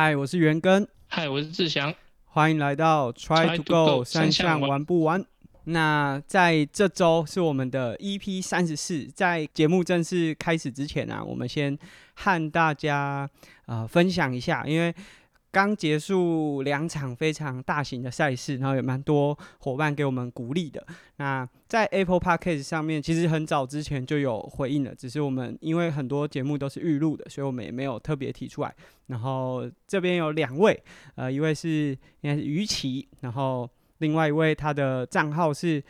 嗨，我是元根。嗨，我是志祥。欢迎来到 Try to Go 三项玩不完。那在这周是我们的 EP 三十四，在节目正式开始之前呢，我们先和大家呃分享一下，因为。刚结束两场非常大型的赛事，然后有蛮多伙伴给我们鼓励的。那在 Apple Podcast 上面，其实很早之前就有回应了，只是我们因为很多节目都是预录的，所以我们也没有特别提出来。然后这边有两位，呃，一位是应该是于琦，然后另外一位他的账号是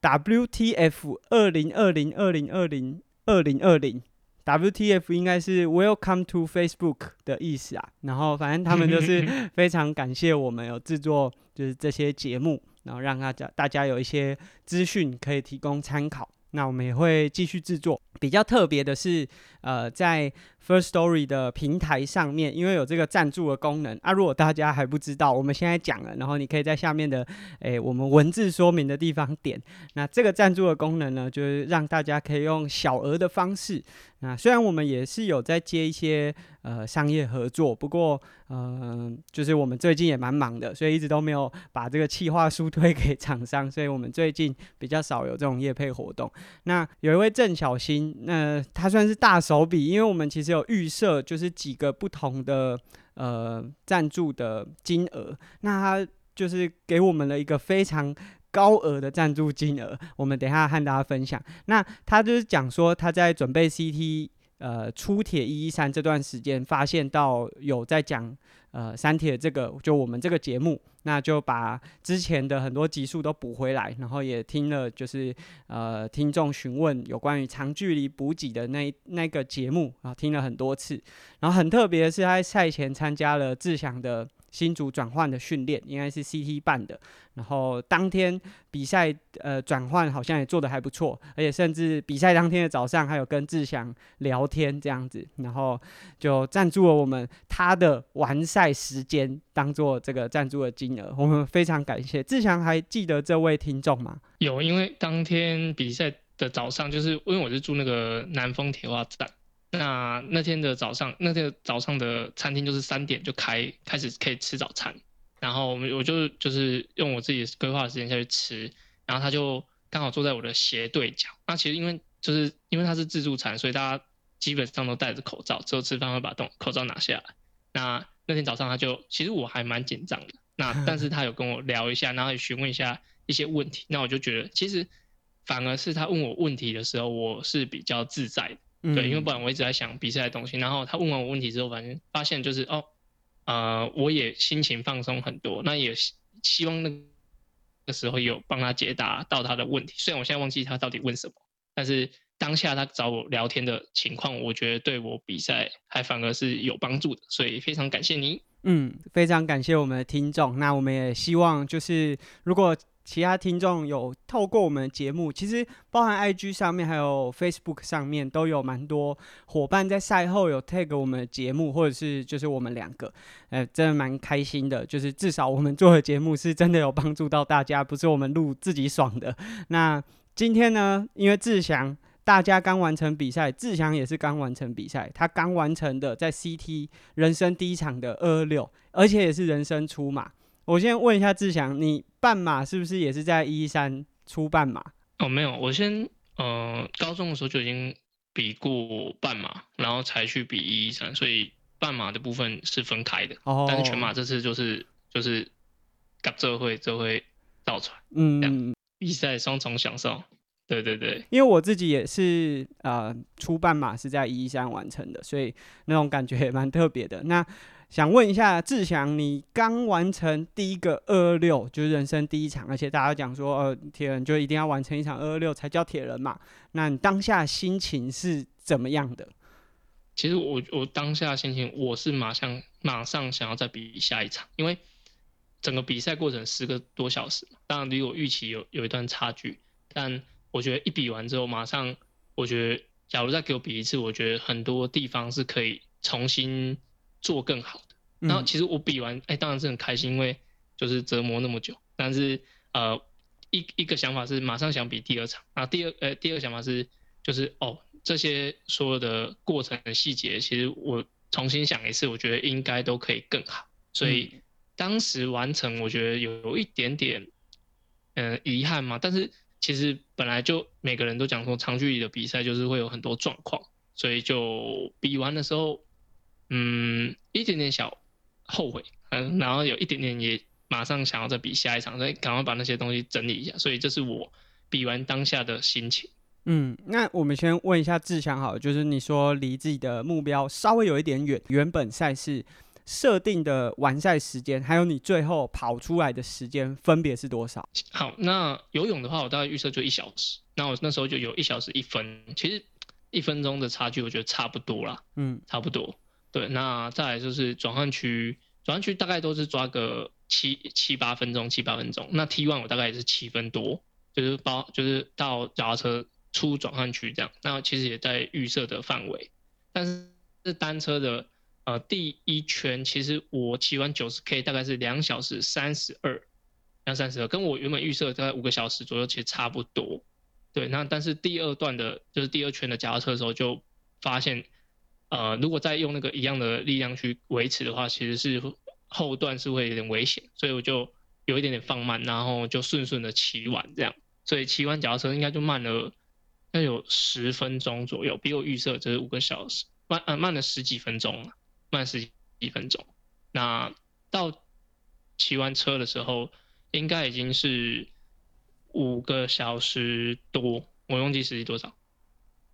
WTF 二零二零二零二零二零二零。WTF 应该是 Welcome to Facebook 的意思啊，然后反正他们就是 非常感谢我们有制作就是这些节目，然后让大家大家有一些资讯可以提供参考。那我们也会继续制作。比较特别的是，呃，在 First Story 的平台上面，因为有这个赞助的功能啊。如果大家还不知道，我们现在讲了，然后你可以在下面的诶我们文字说明的地方点。那这个赞助的功能呢，就是让大家可以用小额的方式。那虽然我们也是有在接一些呃商业合作，不过呃就是我们最近也蛮忙的，所以一直都没有把这个企划书推给厂商，所以我们最近比较少有这种业配活动。那有一位郑小新。那他算是大手笔，因为我们其实有预设，就是几个不同的呃赞助的金额，那他就是给我们了一个非常高额的赞助金额，我们等下和大家分享。那他就是讲说他在准备 CT 呃出铁一一三这段时间，发现到有在讲。呃，三铁这个就我们这个节目，那就把之前的很多集数都补回来，然后也听了，就是呃听众询问有关于长距离补给的那那个节目啊，听了很多次。然后很特别的是，他赛前参加了志祥的。新组转换的训练应该是 CT 办的，然后当天比赛呃转换好像也做得还不错，而且甚至比赛当天的早上还有跟志祥聊天这样子，然后就赞助了我们他的完赛时间当做这个赞助的金额，我们非常感谢志祥，还记得这位听众吗？有，因为当天比赛的早上就是因为我是住那个南丰铁花站。那那天的早上，那天早上的餐厅就是三点就开开始可以吃早餐，然后我们我就就是用我自己规划的时间下去吃，然后他就刚好坐在我的斜对角。那其实因为就是因为他是自助餐，所以大家基本上都戴着口罩，只有吃饭会把动口罩拿下来。那那天早上他就其实我还蛮紧张的，那但是他有跟我聊一下，然后也询问一下一些问题，那我就觉得其实反而是他问我问题的时候，我是比较自在的。对，因为不然我一直在想比赛的东西，然后他问完我问题之后，反正发现就是哦，呃，我也心情放松很多，那也希望那个时候有帮他解答到他的问题。虽然我现在忘记他到底问什么，但是当下他找我聊天的情况，我觉得对我比赛还反而是有帮助的，所以非常感谢您。嗯，非常感谢我们的听众。那我们也希望就是如果。其他听众有透过我们的节目，其实包含 IG 上面还有 Facebook 上面都有蛮多伙伴在赛后有 tag 我们的节目，或者是就是我们两个，呃，真的蛮开心的。就是至少我们做的节目是真的有帮助到大家，不是我们录自己爽的。那今天呢，因为志祥大家刚完成比赛，志祥也是刚完成比赛，他刚完成的在 CT 人生第一场的二二六，而且也是人生出马。我先问一下志祥，你半马是不是也是在一三出半马？哦，没有，我先呃高中的时候就已经比过半马，然后才去比一一三，所以半马的部分是分开的。哦。但是全马这次就是就是搞这会这会倒出来，嗯，比赛双重享受。对对对，因为我自己也是呃出半马是在一一三完成的，所以那种感觉也蛮特别的。那想问一下志祥，你刚完成第一个二二六，就是人生第一场，而且大家讲说，呃，铁人就一定要完成一场二二六才叫铁人嘛？那你当下心情是怎么样的？其实我我当下心情，我是马上马上想要再比下一场，因为整个比赛过程十个多小时，当然离我预期有有一段差距，但我觉得一比完之后，马上我觉得，假如再给我比一次，我觉得很多地方是可以重新。做更好的，然后其实我比完，哎，当然是很开心，因为就是折磨那么久。但是呃，一一个想法是马上想比第二场，啊，第二呃第二个想法是就是哦，这些所有的过程的细节，其实我重新想一次，我觉得应该都可以更好。所以当时完成，我觉得有一点点，嗯，遗憾嘛。但是其实本来就每个人都讲说，长距离的比赛就是会有很多状况，所以就比完的时候，嗯，一点点小后悔，嗯，然后有一点点也马上想要再比下一场，再赶快把那些东西整理一下。所以这是我比完当下的心情。嗯，那我们先问一下志强，好，就是你说离自己的目标稍微有一点远，原本赛事设定的完赛时间，还有你最后跑出来的时间，分别是多少？好，那游泳的话，我大概预测就一小时，那我那时候就有一小时一分，其实一分钟的差距，我觉得差不多啦，嗯，差不多。对，那再来就是转换区，转换区大概都是抓个七七八分钟，七八分钟。那 T one 我大概也是七分多，就是包就是到脚踏车。出转换区这样，那其实也在预设的范围，但是是单车的呃第一圈，其实我骑完九十 K 大概是两小时三十二，两三十二，跟我原本预设大概五个小时左右其实差不多。对，那但是第二段的，就是第二圈的脚踏车的时候，就发现，呃，如果再用那个一样的力量去维持的话，其实是后段是会有点危险，所以我就有一点点放慢，然后就顺顺的骑完这样，所以骑完脚踏车应该就慢了。要有十分钟左右，比我预设就是五个小时慢，呃慢了十几分钟，慢十几分钟。那到骑完车的时候，应该已经是五个小时多，我忘记实际多少，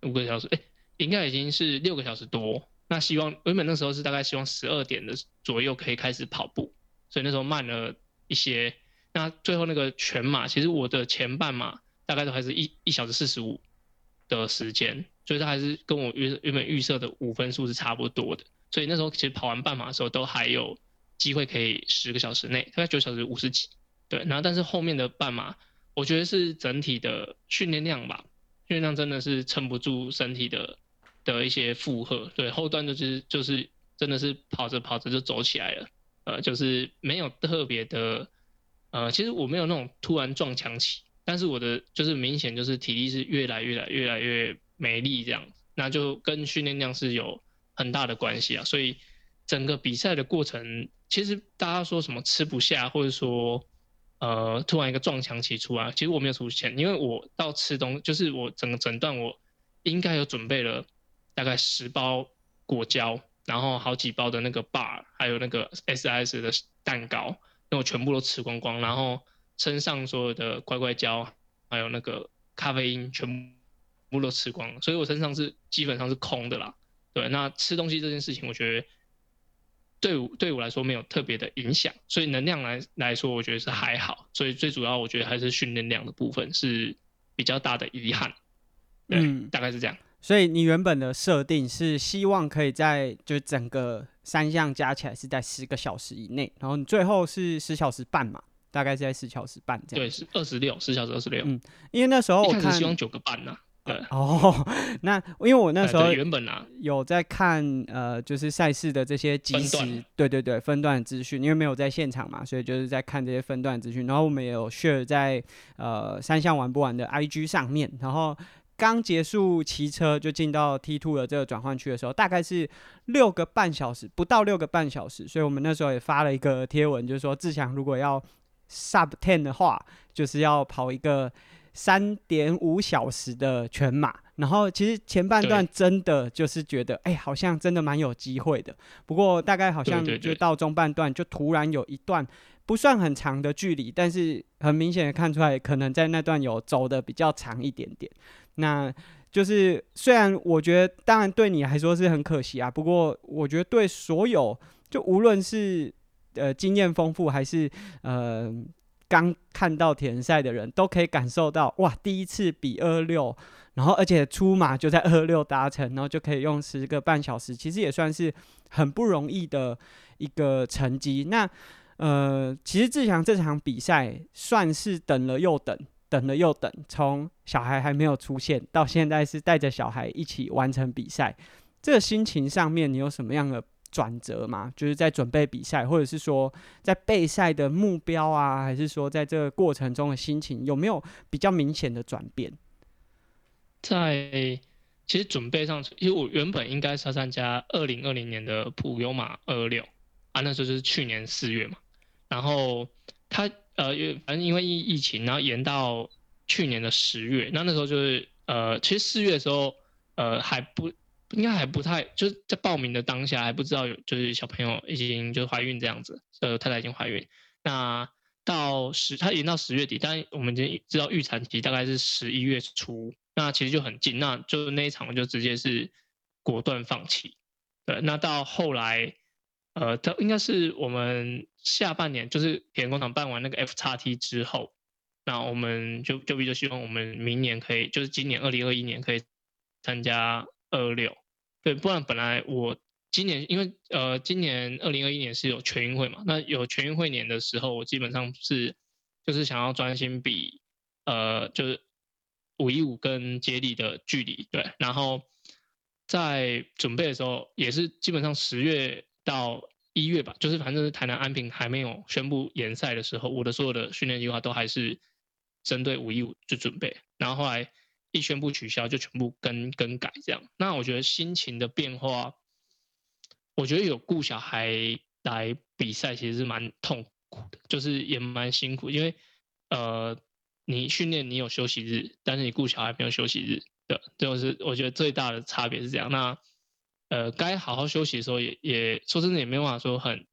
五个小时，哎，应该已经是六个小时多。那希望原本那时候是大概希望十二点的左右可以开始跑步，所以那时候慢了一些。那最后那个全马，其实我的前半马大概都还是一一小时四十五。的时间，所以它还是跟我原原本预设的五分数是差不多的。所以那时候其实跑完半马的时候，都还有机会可以十个小时内，大概九小时五十几。对，然后但是后面的半马，我觉得是整体的训练量吧，训练量真的是撑不住身体的的一些负荷。对，后段就是就是真的是跑着跑着就走起来了，呃，就是没有特别的，呃，其实我没有那种突然撞墙期。但是我的就是明显就是体力是越来越来越来越没力这样，那就跟训练量是有很大的关系啊。所以整个比赛的过程，其实大家说什么吃不下，或者说呃突然一个撞墙期出来，其实我没有出现，因为我到吃东就是我整个整段我应该有准备了大概十包果胶，然后好几包的那个 bar，还有那个 SIS 的蛋糕，那我全部都吃光光，然后。身上所有的乖乖胶，还有那个咖啡因，全部都吃光了，所以我身上是基本上是空的啦。对，那吃东西这件事情，我觉得对我对我来说没有特别的影响，所以能量来来说，我觉得是还好。所以最主要，我觉得还是训练量的部分是比较大的遗憾。嗯，大概是这样。所以你原本的设定是希望可以在就整个三项加起来是在十个小时以内，然后你最后是十小时半嘛？大概是在十小时半这样。对，是二十六，十小时二十六。嗯，因为那时候我看希望九个半呢。对。哦，那因为我那时候原本啊有在看呃，就是赛事的这些即时，对对对，分段资讯，因为没有在现场嘛，所以就是在看这些分段资讯。然后我们也有 share 在呃三项玩不完的 IG 上面。然后刚结束骑车就进到 T two 的这个转换区的时候，大概是六个半小时，不到六个半小时。所以我们那时候也发了一个贴文，就是说志强如果要 Sub ten 的话，就是要跑一个三点五小时的全马。然后其实前半段真的就是觉得，哎，好像真的蛮有机会的。不过大概好像就到中半段，就突然有一段不算很长的距离，但是很明显的看出来，可能在那段有走的比较长一点点。那就是虽然我觉得，当然对你来说是很可惜啊。不过我觉得对所有，就无论是呃，经验丰富还是呃刚看到田赛的人都可以感受到哇，第一次比二六，然后而且出马就在二六达成，然后就可以用十个半小时，其实也算是很不容易的一个成绩。那呃，其实志强这场比赛算是等了又等，等了又等，从小孩还没有出现到现在是带着小孩一起完成比赛，这个心情上面你有什么样的？转折吗，就是在准备比赛，或者是说在备赛的目标啊，还是说在这个过程中的心情有没有比较明显的转变？在其实准备上，因为我原本应该是要参加二零二零年的普悠马二六啊，那时候就是去年四月嘛，然后他呃，因反正因为疫疫情，然后延到去年的十月，那那时候就是呃，其实四月的时候，呃，还不应该还不太，就是在报名的当下还不知道有就是小朋友已经就是怀孕这样子，呃，太太已经怀孕，那。到十，他延到十月底，但我们已经知道预产期大概是十一月初，那其实就很近，那就那一场就直接是果断放弃。对，那到后来，呃，它应该是我们下半年，就是田工厂办完那个 F 叉 T 之后，那我们就就比较希望我们明年可以，就是今年二零二一年可以参加二六。对，不然本来我。今年因为呃，今年二零二一年是有全运会嘛，那有全运会年的时候，我基本上是就是想要专心比呃，就是五一五跟接力的距离，对，然后在准备的时候也是基本上十月到一月吧，就是反正是台南安平还没有宣布延赛的时候，我的所有的训练计划都还是针对五一五就准备，然后后来一宣布取消就全部更更改这样，那我觉得心情的变化。我觉得有顾小孩来比赛其实是蛮痛苦的，就是也蛮辛苦，因为呃，你训练你有休息日，但是你顾小孩没有休息日的，就是我觉得最大的差别是这样。那呃，该好好休息的时候，也也说真的也没办法说很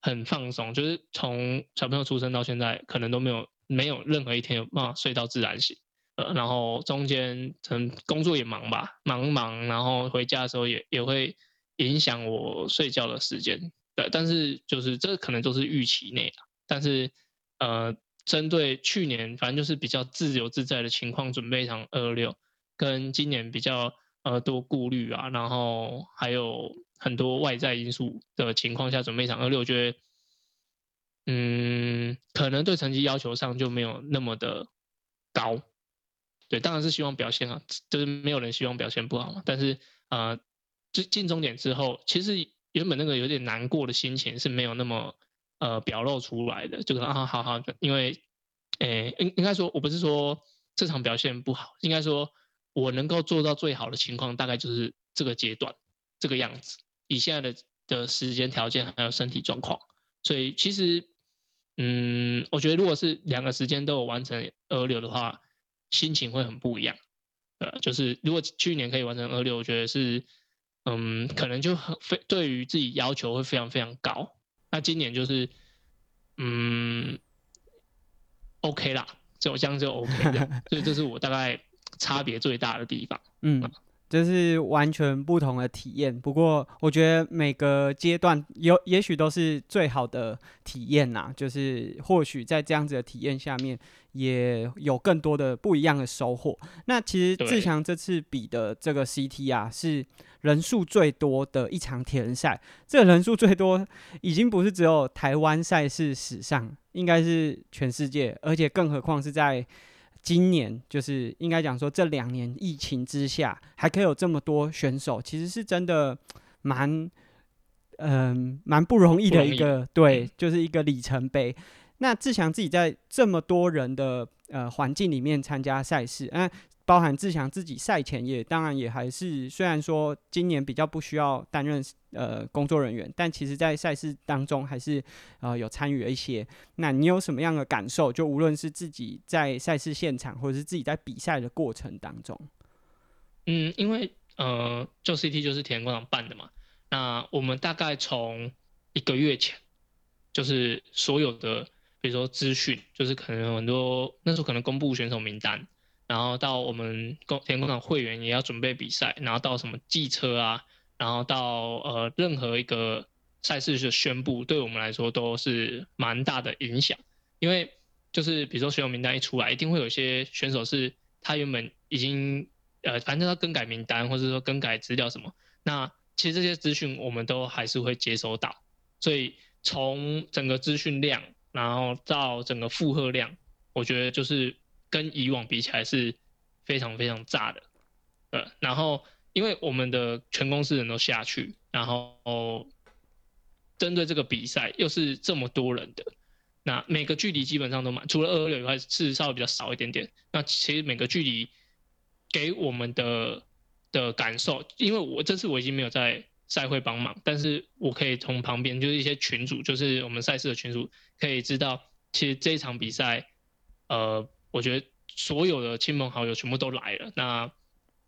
很放松，就是从小朋友出生到现在，可能都没有没有任何一天有办法睡到自然醒。呃，然后中间可能工作也忙吧，忙忙，然后回家的时候也也会。影响我睡觉的时间，对，但是就是这可能都是预期内的。但是，呃，针对去年，反正就是比较自由自在的情况，准备一场二六，跟今年比较呃多顾虑啊，然后还有很多外在因素的情况下，准备一场二六，我觉得，嗯，可能对成绩要求上就没有那么的高。对，当然是希望表现啊，就是没有人希望表现不好嘛。但是，呃。就进终点之后，其实原本那个有点难过的心情是没有那么呃表露出来的，就可能啊好好，因为诶应应该说我不是说这场表现不好，应该说我能够做到最好的情况大概就是这个阶段这个样子，以现在的的时间条件还有身体状况，所以其实嗯，我觉得如果是两个时间都有完成二六的话，心情会很不一样，呃，就是如果去年可以完成二六，我觉得是。嗯，可能就很非对于自己要求会非常非常高。那今年就是，嗯，OK 啦，就这样就 OK 的，所以这是我大概差别最大的地方。嗯。这是完全不同的体验，不过我觉得每个阶段有也许都是最好的体验呐。就是或许在这样子的体验下面，也有更多的不一样的收获。那其实志强这次比的这个 CT 啊，是人数最多的一场铁人赛。这个人数最多，已经不是只有台湾赛事史上，应该是全世界，而且更何况是在。今年就是应该讲说，这两年疫情之下，还可以有这么多选手，其实是真的蛮，嗯，蛮不容易的一个，对，就是一个里程碑。那志强自己在这么多人的呃环境里面参加赛事，嗯。包含志强自己赛前也当然也还是，虽然说今年比较不需要担任呃工作人员，但其实在赛事当中还是呃有参与了一些。那你有什么样的感受？就无论是自己在赛事现场，或者是自己在比赛的过程当中。嗯，因为呃，就 CT 就是田工厂办的嘛。那我们大概从一个月前，就是所有的比如说资讯，就是可能很多那时候可能公布选手名单。然后到我们工田工厂会员也要准备比赛，然后到什么计车啊，然后到呃任何一个赛事的宣布，对我们来说都是蛮大的影响。因为就是比如说选手名单一出来，一定会有一些选手是他原本已经呃反正他更改名单，或者说更改资料什么，那其实这些资讯我们都还是会接收到。所以从整个资讯量，然后到整个负荷量，我觉得就是。跟以往比起来是非常非常炸的，呃，然后因为我们的全公司人都下去，然后针对这个比赛又是这么多人的，那每个距离基本上都满，除了二二六以外是稍微比较少一点点。那其实每个距离给我们的的感受，因为我这次我已经没有在赛会帮忙，但是我可以从旁边就是一些群主，就是我们赛事的群主，可以知道，其实这场比赛，呃，我觉得所有的亲朋好友全部都来了，那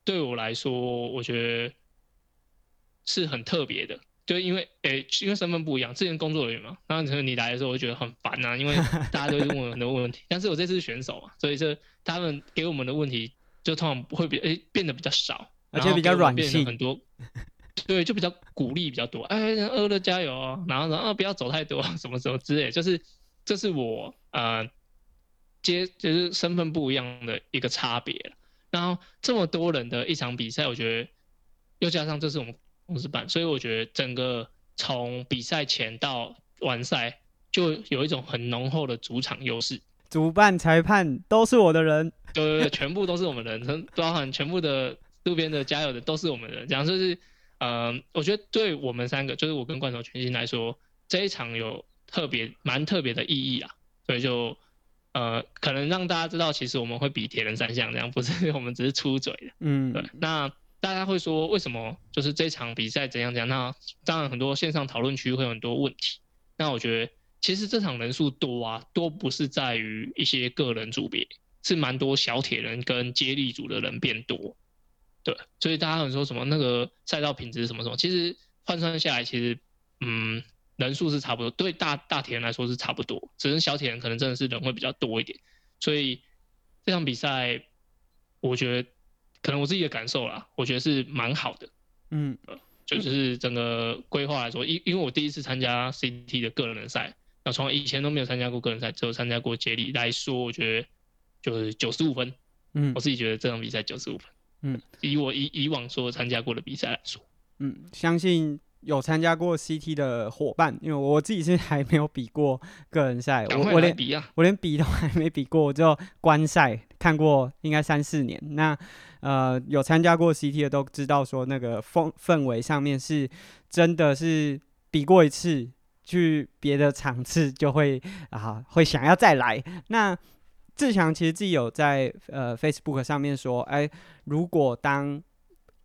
对我来说，我觉得是很特别的。就因为诶，因为身份不一样，之前工作人员嘛，然后你来的时候，我就觉得很烦呐，因为 大家都问我很多问题。但是我这次是选手嘛，所以这他们给我们的问题就通常会比诶变得比较少，而且比较软性很多。对，就比较鼓励比较多，哎，饿了加油哦，然后说啊不要走太多，什么什么之类，就是这是我呃接就是身份不一样的一个差别然后这么多人的一场比赛，我觉得又加上这是我们。公司办，所以我觉得整个从比赛前到完赛，就有一种很浓厚的主场优势。主办、裁判都是我的人，对对对，全部都是我们人，包含全部的路边的加油的都是我们人。这样就是，呃，我觉得对我们三个，就是我跟冠头全新来说，这一场有特别蛮特别的意义啊。所以就，呃，可能让大家知道，其实我们会比铁人三项这样，不是 我们只是出嘴的。嗯，对，那。大家会说为什么就是这场比赛怎样怎样？那当然很多线上讨论区会有很多问题。那我觉得其实这场人数多啊，多不是在于一些个人组别，是蛮多小铁人跟接力组的人变多。对，所以大家很说什么那个赛道品质什么什么，其实换算下来，其实嗯人数是差不多，对大大铁人来说是差不多，只是小铁人可能真的是人会比较多一点。所以这场比赛，我觉得。可能我自己的感受啦，我觉得是蛮好的，嗯，就是整个规划来说，因因为我第一次参加 CT 的个人赛，那从以前都没有参加过个人赛，只有参加过接力来说，我觉得就是九十五分，嗯，我自己觉得这场比赛九十五分，嗯，以我以以往所参加过的比赛来说，嗯，相信。有参加过 CT 的伙伴，因为我自己是还没有比过个人赛，我我连我连比都还没比过，我就观赛看过，应该三四年。那呃有参加过 CT 的都知道，说那个氛氛围上面是真的是比过一次，去别的场次就会啊会想要再来。那志强其实自己有在呃 Facebook 上面说，哎，如果当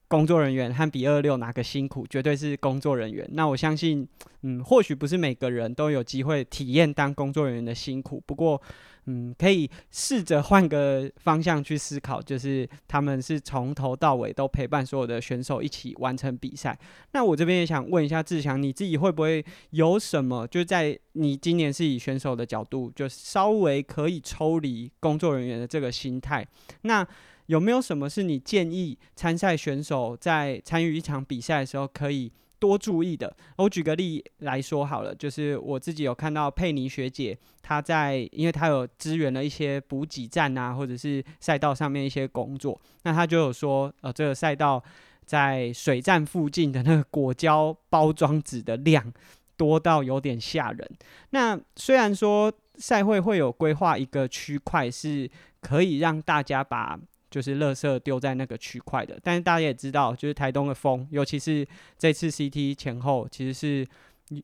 工作人员和比二六哪个辛苦，绝对是工作人员。那我相信，嗯，或许不是每个人都有机会体验当工作人员的辛苦。不过，嗯，可以试着换个方向去思考，就是他们是从头到尾都陪伴所有的选手一起完成比赛。那我这边也想问一下志强，你自己会不会有什么，就在你今年是以选手的角度，就稍微可以抽离工作人员的这个心态？那有没有什么是你建议参赛选手在参与一场比赛的时候可以多注意的？我举个例来说好了，就是我自己有看到佩妮学姐，她在，因为她有支援了一些补给站啊，或者是赛道上面一些工作，那她就有说，呃，这个赛道在水站附近的那个果胶包装纸的量多到有点吓人。那虽然说赛会会有规划一个区块，是可以让大家把就是垃圾丢在那个区块的，但是大家也知道，就是台东的风，尤其是这次 CT 前后，其实是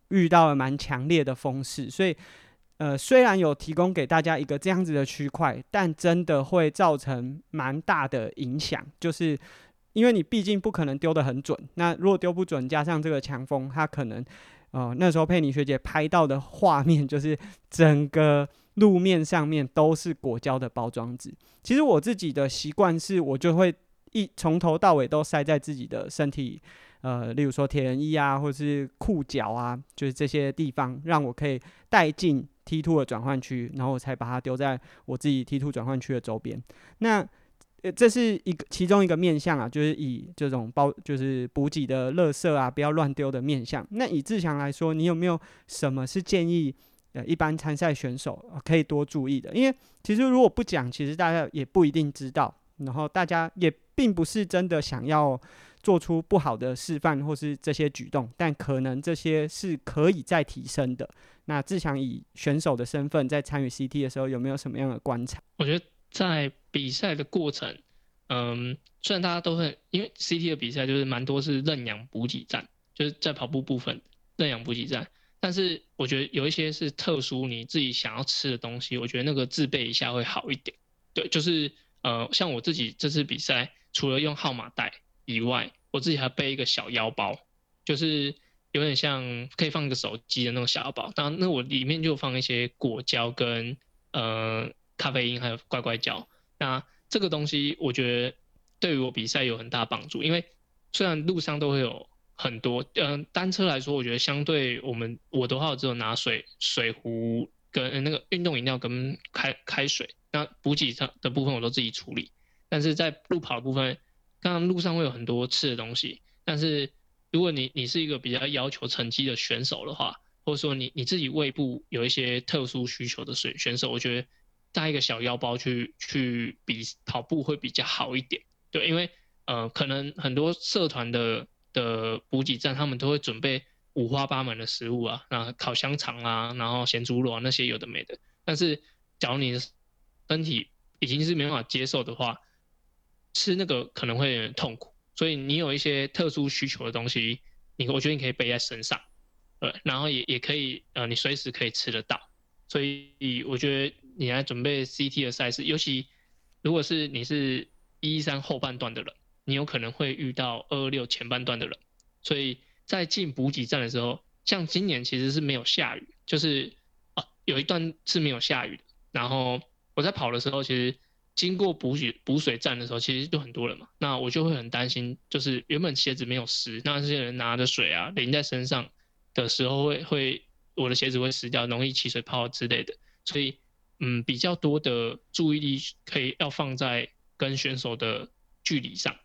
遇到了蛮强烈的风势，所以呃，虽然有提供给大家一个这样子的区块，但真的会造成蛮大的影响，就是因为你毕竟不可能丢得很准，那如果丢不准，加上这个强风，它可能呃那时候佩妮学姐拍到的画面就是整个。路面上面都是果胶的包装纸。其实我自己的习惯是，我就会一从头到尾都塞在自己的身体，呃，例如说铁人衣啊，或者是裤脚啊，就是这些地方，让我可以带进 T two 的转换区，然后我才把它丢在我自己 T two 转换区的周边。那这是一个其中一个面向啊，就是以这种包，就是补给的垃圾啊，不要乱丢的面向。那以志强来说，你有没有什么是建议？呃，一般参赛选手可以多注意的，因为其实如果不讲，其实大家也不一定知道。然后大家也并不是真的想要做出不好的示范或是这些举动，但可能这些是可以再提升的。那志强以选手的身份在参与 CT 的时候，有没有什么样的观察？我觉得在比赛的过程，嗯，虽然大家都会，因为 CT 的比赛就是蛮多是认养补给站，就是在跑步部分认养补给站。但是我觉得有一些是特殊你自己想要吃的东西，我觉得那个自备一下会好一点。对，就是呃，像我自己这次比赛，除了用号码袋，以外，我自己还背一个小腰包，就是有点像可以放一个手机的那种小腰包。当然，那我里面就放一些果胶跟呃咖啡因还有乖乖胶。那这个东西我觉得对于我比赛有很大帮助，因为虽然路上都会有很多，嗯，单车来说，我觉得相对我们我的话，我只有拿水水壶跟那个运动饮料跟开开水，那补给上的部分我都自己处理。但是在路跑的部分，刚刚路上会有很多吃的东西，但是如果你你是一个比较要求成绩的选手的话，或者说你你自己胃部有一些特殊需求的选选手，我觉得。带一个小腰包去去比跑步会比较好一点，对，因为呃可能很多社团的的补给站他们都会准备五花八门的食物啊，那烤香肠啊，然后咸猪肉啊那些有的没的，但是假如你的身体已经是没办法接受的话，吃那个可能会有点痛苦，所以你有一些特殊需求的东西，你我觉得你可以背在身上，对，然后也也可以呃你随时可以吃得到，所以我觉得。你来准备 CT 的赛事，尤其如果是你是一三后半段的人，你有可能会遇到二二六前半段的人，所以在进补给站的时候，像今年其实是没有下雨，就是啊有一段是没有下雨的。然后我在跑的时候，其实经过补给补水站的时候，其实就很多人嘛，那我就会很担心，就是原本鞋子没有湿，那这些人拿着水啊淋在身上的时候，会会我的鞋子会湿掉，容易起水泡之类的，所以。嗯，比较多的注意力可以要放在跟选手的距离上，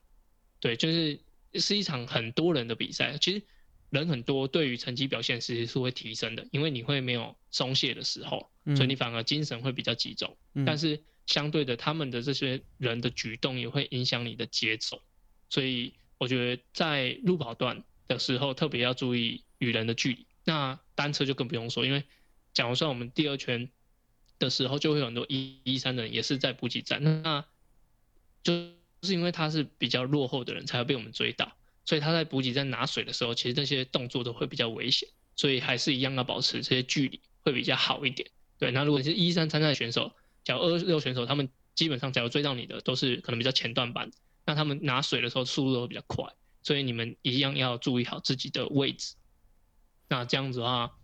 对，就是是一场很多人的比赛，其实人很多，对于成绩表现其实是会提升的，因为你会没有松懈的时候，所以你反而精神会比较集中。但是相对的，他们的这些人的举动也会影响你的节奏，所以我觉得在路跑段的时候特别要注意与人的距离。那单车就更不用说，因为假如说我们第二圈。的时候就会有很多一一三的人也是在补给站，那就是因为他是比较落后的人才会被我们追到，所以他在补给站拿水的时候，其实这些动作都会比较危险，所以还是一样要保持这些距离会比较好一点。对，那如果你是一三参赛选手，假如二六选手，他们基本上假如追到你的都是可能比较前段班，那他们拿水的时候速度都会比较快，所以你们一样要注意好自己的位置。那这样子的话。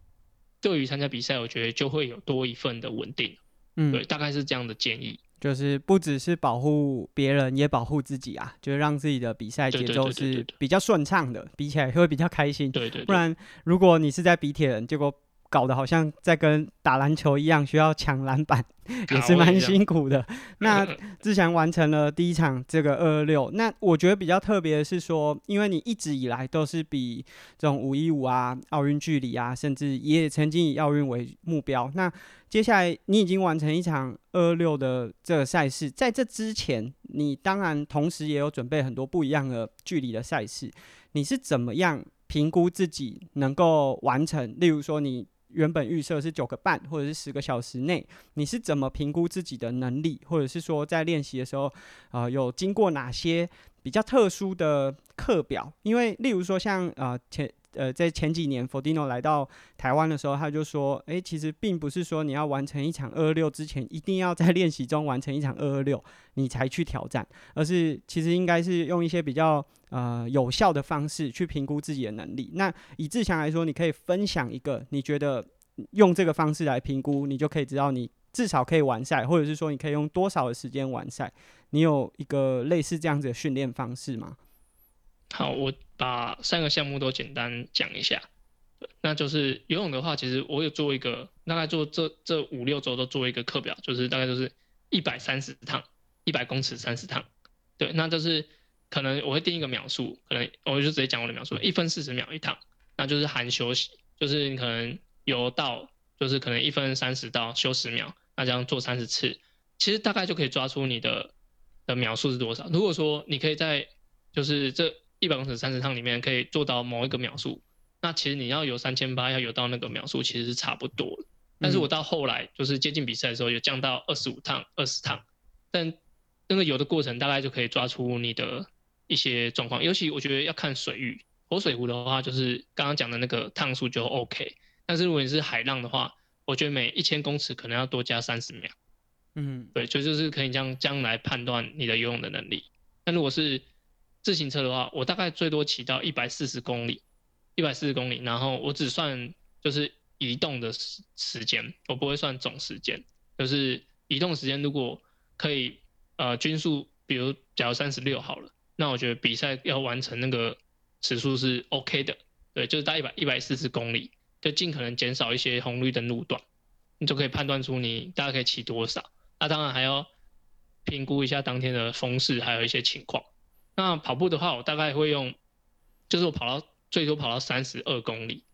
对于参加比赛，我觉得就会有多一份的稳定，嗯，对，大概是这样的建议，就是不只是保护别人，也保护自己啊，就是让自己的比赛节奏是比较顺畅的，比起来会比较开心，对对，不然如果你是在比铁人，结果。搞得好像在跟打篮球一样，需要抢篮板，也是蛮辛苦的。那志强完成了第一场这个二二六，那我觉得比较特别的是说，因为你一直以来都是比这种五一五啊、奥运距离啊，甚至也曾经以奥运为目标。那接下来你已经完成一场二二六的这个赛事，在这之前，你当然同时也有准备很多不一样的距离的赛事。你是怎么样评估自己能够完成？例如说你。原本预设是九个半或者是十个小时内，你是怎么评估自己的能力，或者是说在练习的时候，啊，有经过哪些比较特殊的课表？因为例如说像啊前呃在前几年 Fordino 来到台湾的时候，他就说，诶，其实并不是说你要完成一场二二六之前，一定要在练习中完成一场二二六，你才去挑战，而是其实应该是用一些比较呃有效的方式去评估自己的能力。那以志强来说，你可以分享一个你觉得。用这个方式来评估，你就可以知道你至少可以完赛，或者是说你可以用多少的时间完赛。你有一个类似这样子的训练方式吗？好，我把三个项目都简单讲一下。那就是游泳的话，其实我有做一个，大概做这这五六周都做一个课表，就是大概就是一百三十趟，一百公尺三十趟。对，那就是可能我会定一个秒数，可能我就直接讲我的秒数，一分四十秒一趟，那就是含休息，就是你可能。游到就是可能一分三十到休十秒，那这样做三十次，其实大概就可以抓出你的的秒数是多少。如果说你可以在就是这一百公尺三十趟里面可以做到某一个秒数，那其实你要游三千八要游到那个秒数其实是差不多的。但是我到后来就是接近比赛的时候，有降到二十五趟、二十趟，但那个游的过程大概就可以抓出你的一些状况。尤其我觉得要看水域，活水湖的话，就是刚刚讲的那个趟数就 OK。但是如果你是海浪的话，我觉得每一千公尺可能要多加三十秒。嗯，对，就就是可以这样这样来判断你的游泳的能力。那如果是自行车的话，我大概最多骑到一百四十公里，一百四十公里，然后我只算就是移动的时时间，我不会算总时间，就是移动时间如果可以呃均速，比如假如三十六好了，那我觉得比赛要完成那个时速是 OK 的，对，就是大概一百一百四十公里，就尽可能减少一些红绿灯路段，你就可以判断出你大概可以骑多少。那当然还要评估一下当天的风势，还有一些情况。那跑步的话，我大概会用，就是我跑到最多跑到三十二公里，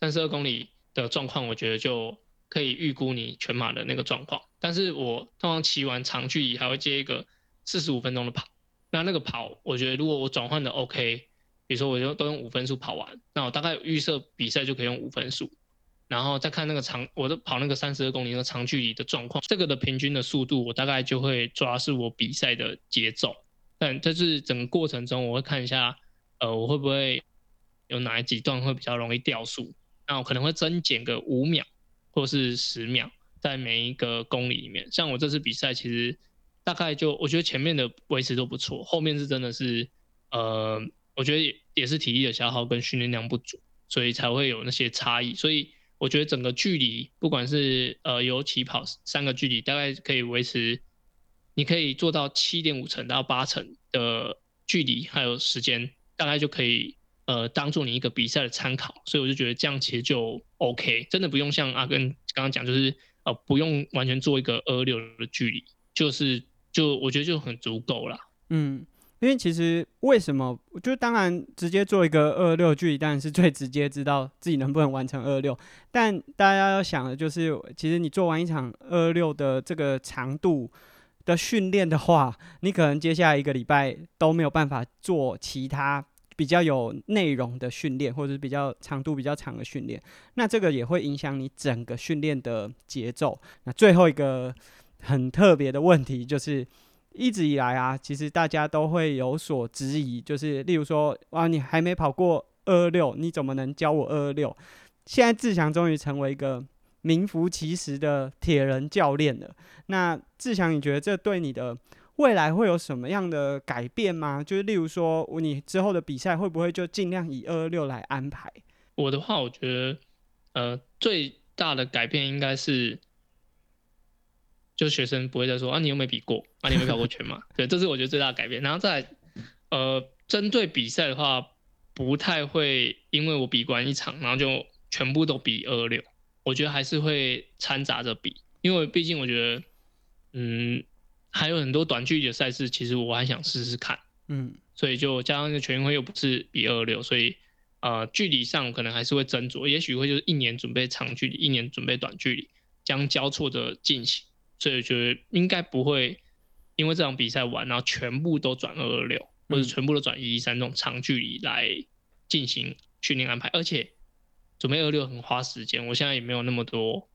三十二公里的状况，我觉得就可以预估你全马的那个状况。但是我通常骑完长距离还会接一个四十五分钟的跑，那那个跑，我觉得如果我转换的 OK，比如说我就都用五分速跑完，那我大概预设比赛就可以用五分速，然后再看那个长，我的跑那个三十二公里那个长距离的状况，这个的平均的速度，我大概就会抓是我比赛的节奏。但这是整个过程中，我会看一下，呃，我会不会有哪几段会比较容易掉速，那我可能会增减个五秒或是十秒，在每一个公里里面。像我这次比赛，其实大概就我觉得前面的维持都不错，后面是真的是，呃，我觉得也也是体力的消耗跟训练量不足，所以才会有那些差异。所以我觉得整个距离，不管是呃有起跑三个距离，大概可以维持。你可以做到七点五成到八成的距离，还有时间，大概就可以呃当做你一个比赛的参考。所以我就觉得这样其实就 OK，真的不用像阿根刚刚讲，就是呃不用完全做一个二六的距离，就是就我觉得就很足够了。嗯，因为其实为什么，就当然直接做一个二六距离，当然是最直接知道自己能不能完成二六。但大家要想的就是，其实你做完一场二六的这个长度。的训练的话，你可能接下来一个礼拜都没有办法做其他比较有内容的训练，或者是比较长度比较长的训练。那这个也会影响你整个训练的节奏。那最后一个很特别的问题就是，一直以来啊，其实大家都会有所质疑，就是例如说，哇，你还没跑过二二六，你怎么能教我二二六？现在志强终于成为一个。名副其实的铁人教练了。那志强，你觉得这对你的未来会有什么样的改变吗？就是例如说，你之后的比赛会不会就尽量以二二六来安排？我的话，我觉得，呃，最大的改变应该是，就学生不会再说啊，你又没比过，啊，你没跑 过全马，对，这是我觉得最大的改变。然后再，呃，针对比赛的话，不太会因为我比完一场，然后就全部都比二二六。我觉得还是会掺杂着比，因为毕竟我觉得，嗯，还有很多短距离的赛事，其实我还想试试看，嗯，所以就加上个全运会又不是比二六，所以呃，距离上可能还是会斟酌，也许会就是一年准备长距离，一年准备短距离，将交错着进行，所以我觉得应该不会因为这场比赛完，然后全部都转二二六，或者全部都转一一三这种长距离来进行训练安排，而且。准备二六很花时间，我现在也没有那么多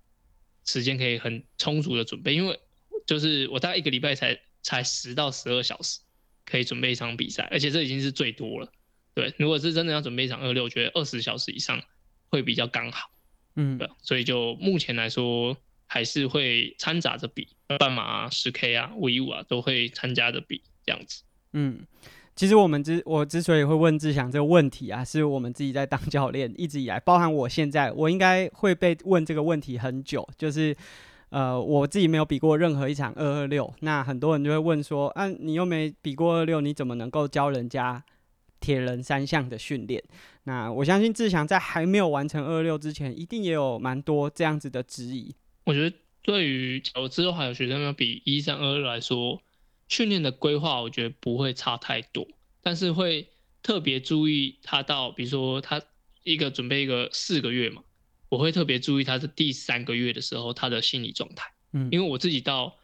时间可以很充足的准备，因为就是我大概一个礼拜才才十到十二小时可以准备一场比赛，而且这已经是最多了。对，如果是真的要准备一场二六，我觉得二十小时以上会比较刚好。嗯，对，所以就目前来说，还是会掺杂着比半马啊、十 K 啊、五一五啊都会参加的比这样子。嗯。其实我们之我之所以会问志祥这个问题啊，是我们自己在当教练一直以来，包含我现在，我应该会被问这个问题很久。就是，呃，我自己没有比过任何一场二二六，那很多人就会问说，啊，你又没比过二六，你怎么能够教人家铁人三项的训练？那我相信志祥在还没有完成二二六之前，一定也有蛮多这样子的质疑。我觉得对于我之后还有学生要比一三二二来说。训练的规划，我觉得不会差太多，但是会特别注意他到，比如说他一个准备一个四个月嘛，我会特别注意他是第三个月的时候他的心理状态，嗯，因为我自己到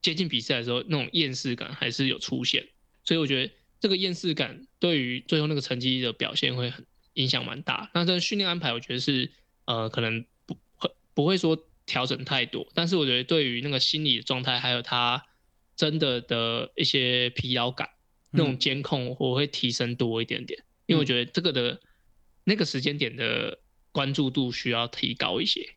接近比赛的时候，那种厌世感还是有出现，所以我觉得这个厌世感对于最后那个成绩的表现会很影响蛮大。那这训练安排，我觉得是呃可能不会不会说调整太多，但是我觉得对于那个心理的状态还有他。真的的一些疲劳感，那种监控我会提升多一点点，因为我觉得这个的那个时间点的关注度需要提高一些，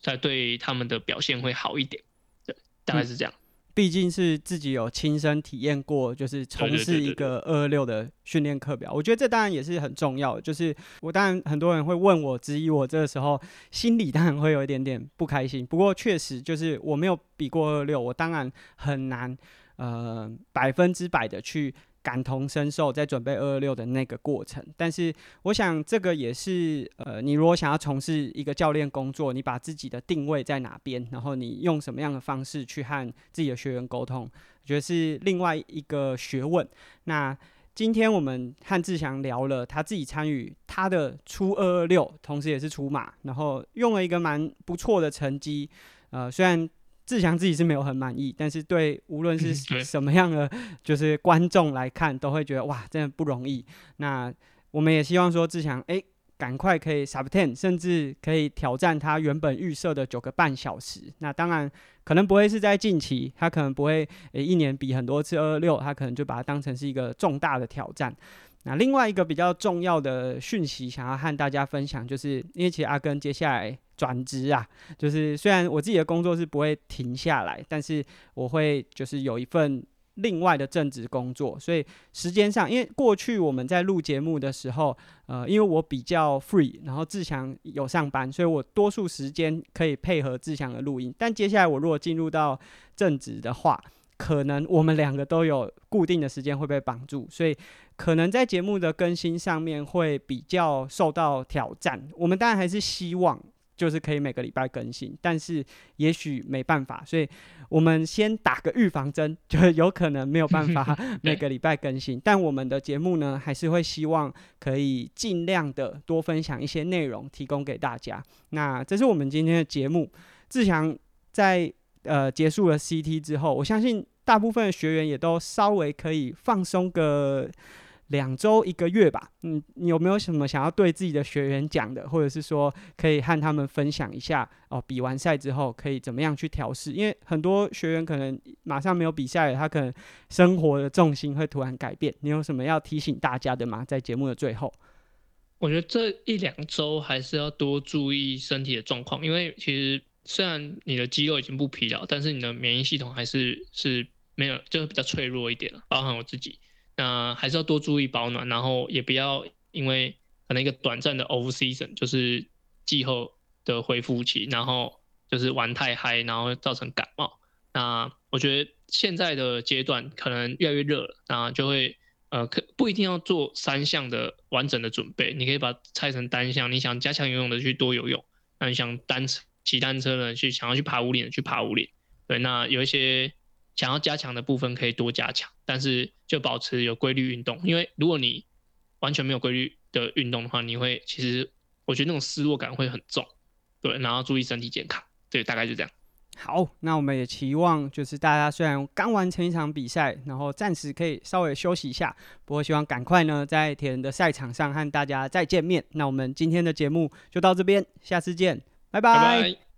才对他们的表现会好一点。对，大概是这样。毕竟是自己有亲身体验过，就是从事一个二二六的训练课表。我觉得这当然也是很重要的。就是我当然很多人会问我、质疑我，这个时候心里当然会有一点点不开心。不过确实就是我没有比过二六，我当然很难呃百分之百的去。感同身受，在准备二二六的那个过程，但是我想这个也是，呃，你如果想要从事一个教练工作，你把自己的定位在哪边，然后你用什么样的方式去和自己的学员沟通，我觉得是另外一个学问。那今天我们和志祥聊了他自己参与他的初二二六，同时也是出马，然后用了一个蛮不错的成绩，呃，虽然。志强自己是没有很满意，但是对无论是什么样的就是观众来看，都会觉得哇，真的不容易。那我们也希望说志强哎，赶快可以 sub ten，甚至可以挑战他原本预设的九个半小时。那当然可能不会是在近期，他可能不会诶一年比很多次二二六，他可能就把它当成是一个重大的挑战。那另外一个比较重要的讯息，想要和大家分享，就是因为其实阿根接下来。转职啊，就是虽然我自己的工作是不会停下来，但是我会就是有一份另外的正职工作，所以时间上，因为过去我们在录节目的时候，呃，因为我比较 free，然后志强有上班，所以我多数时间可以配合志强的录音。但接下来我如果进入到正职的话，可能我们两个都有固定的时间会被绑住，所以可能在节目的更新上面会比较受到挑战。我们当然还是希望。就是可以每个礼拜更新，但是也许没办法，所以我们先打个预防针，就有可能没有办法 每个礼拜更新。但我们的节目呢，还是会希望可以尽量的多分享一些内容，提供给大家。那这是我们今天的节目。志强在呃结束了 CT 之后，我相信大部分的学员也都稍微可以放松个。两周一个月吧，嗯，你有没有什么想要对自己的学员讲的，或者是说可以和他们分享一下哦？比完赛之后可以怎么样去调试？因为很多学员可能马上没有比赛了，他可能生活的重心会突然改变。你有什么要提醒大家的吗？在节目的最后，我觉得这一两周还是要多注意身体的状况，因为其实虽然你的肌肉已经不疲劳，但是你的免疫系统还是是没有，就是比较脆弱一点了包含我自己。那还是要多注意保暖，然后也不要因为可能一个短暂的 off season，就是季后的恢复期，然后就是玩太嗨，然后造成感冒。那我觉得现在的阶段可能越来越热了，那就会呃，可不一定要做三项的完整的准备，你可以把拆成单项。你想加强游泳的去多游泳，那你想单车骑单车的去想要去爬五岭的去爬五岭。对，那有一些。想要加强的部分可以多加强，但是就保持有规律运动。因为如果你完全没有规律的运动的话，你会其实我觉得那种失落感会很重。对，然后注意身体健康。对，大概就这样。好，那我们也期望就是大家虽然刚完成一场比赛，然后暂时可以稍微休息一下，不过希望赶快呢在铁人的赛场上和大家再见面。那我们今天的节目就到这边，下次见，拜拜。